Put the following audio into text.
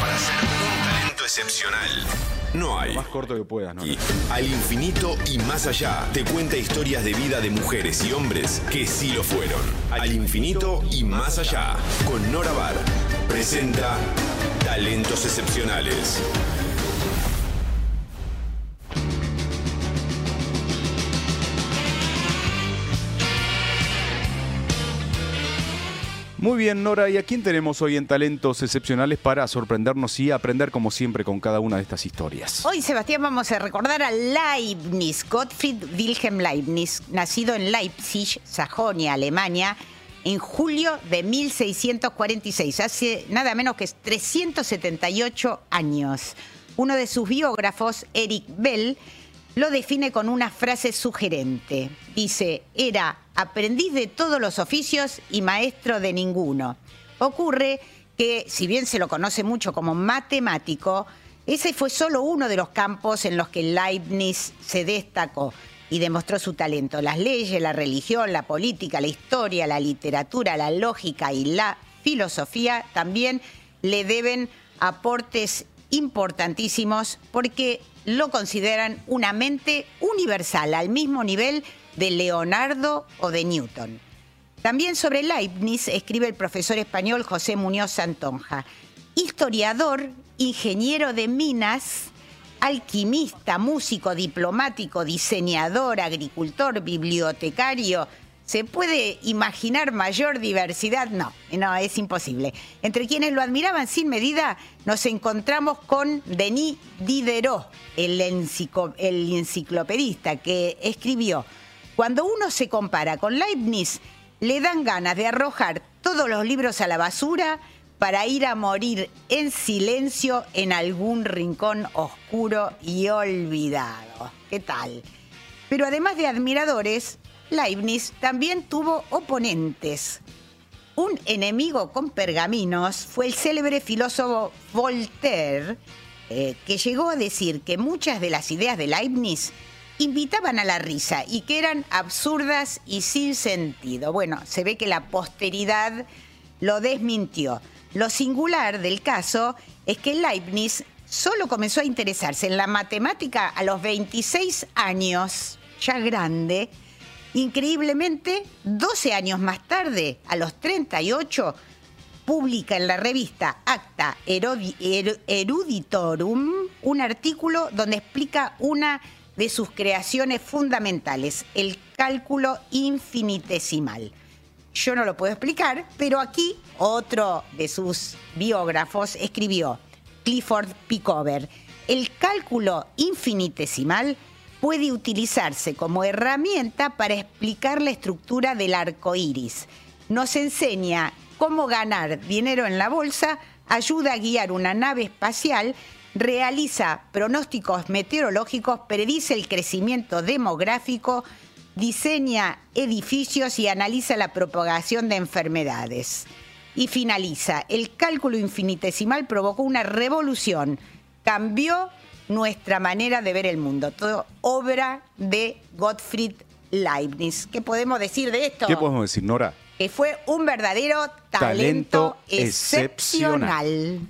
para ser un talento excepcional. No hay. Lo más corto que puedas, ¿no? Y al infinito y más allá te cuenta historias de vida de mujeres y hombres que sí lo fueron. Al infinito y más allá con Nora Bar presenta Talentos Excepcionales. Muy bien, Nora, ¿y a quién tenemos hoy en Talentos Excepcionales para sorprendernos y aprender como siempre con cada una de estas historias? Hoy, Sebastián, vamos a recordar a Leibniz, Gottfried Wilhelm Leibniz, nacido en Leipzig, Sajonia, Alemania, en julio de 1646, hace nada menos que 378 años. Uno de sus biógrafos, Eric Bell, lo define con una frase sugerente. Dice, era aprendiz de todos los oficios y maestro de ninguno. Ocurre que, si bien se lo conoce mucho como matemático, ese fue solo uno de los campos en los que Leibniz se destacó y demostró su talento. Las leyes, la religión, la política, la historia, la literatura, la lógica y la filosofía también le deben aportes importantísimos porque lo consideran una mente universal, al mismo nivel de Leonardo o de Newton. También sobre Leibniz escribe el profesor español José Muñoz Santonja, historiador, ingeniero de minas, alquimista, músico, diplomático, diseñador, agricultor, bibliotecario, ¿Se puede imaginar mayor diversidad? No, no, es imposible. Entre quienes lo admiraban sin medida, nos encontramos con Denis Diderot, el, enciclopedista, que escribió, cuando uno se compara con Leibniz, le dan ganas de arrojar todos los libros a la basura para ir a morir en silencio en algún rincón oscuro y olvidado. ¿Qué tal? Pero además de admiradores, Leibniz también tuvo oponentes. Un enemigo con pergaminos fue el célebre filósofo Voltaire, eh, que llegó a decir que muchas de las ideas de Leibniz invitaban a la risa y que eran absurdas y sin sentido. Bueno, se ve que la posteridad lo desmintió. Lo singular del caso es que Leibniz solo comenzó a interesarse en la matemática a los 26 años, ya grande, Increíblemente, 12 años más tarde, a los 38, publica en la revista Acta Eruditorum un artículo donde explica una de sus creaciones fundamentales, el cálculo infinitesimal. Yo no lo puedo explicar, pero aquí otro de sus biógrafos escribió, Clifford Pickover, el cálculo infinitesimal puede utilizarse como herramienta para explicar la estructura del arco iris. Nos enseña cómo ganar dinero en la bolsa, ayuda a guiar una nave espacial, realiza pronósticos meteorológicos, predice el crecimiento demográfico, diseña edificios y analiza la propagación de enfermedades. Y finaliza, el cálculo infinitesimal provocó una revolución, cambió nuestra manera de ver el mundo. Todo obra de Gottfried Leibniz. ¿Qué podemos decir de esto? ¿Qué podemos decir, Nora? Que fue un verdadero talento, excepcional.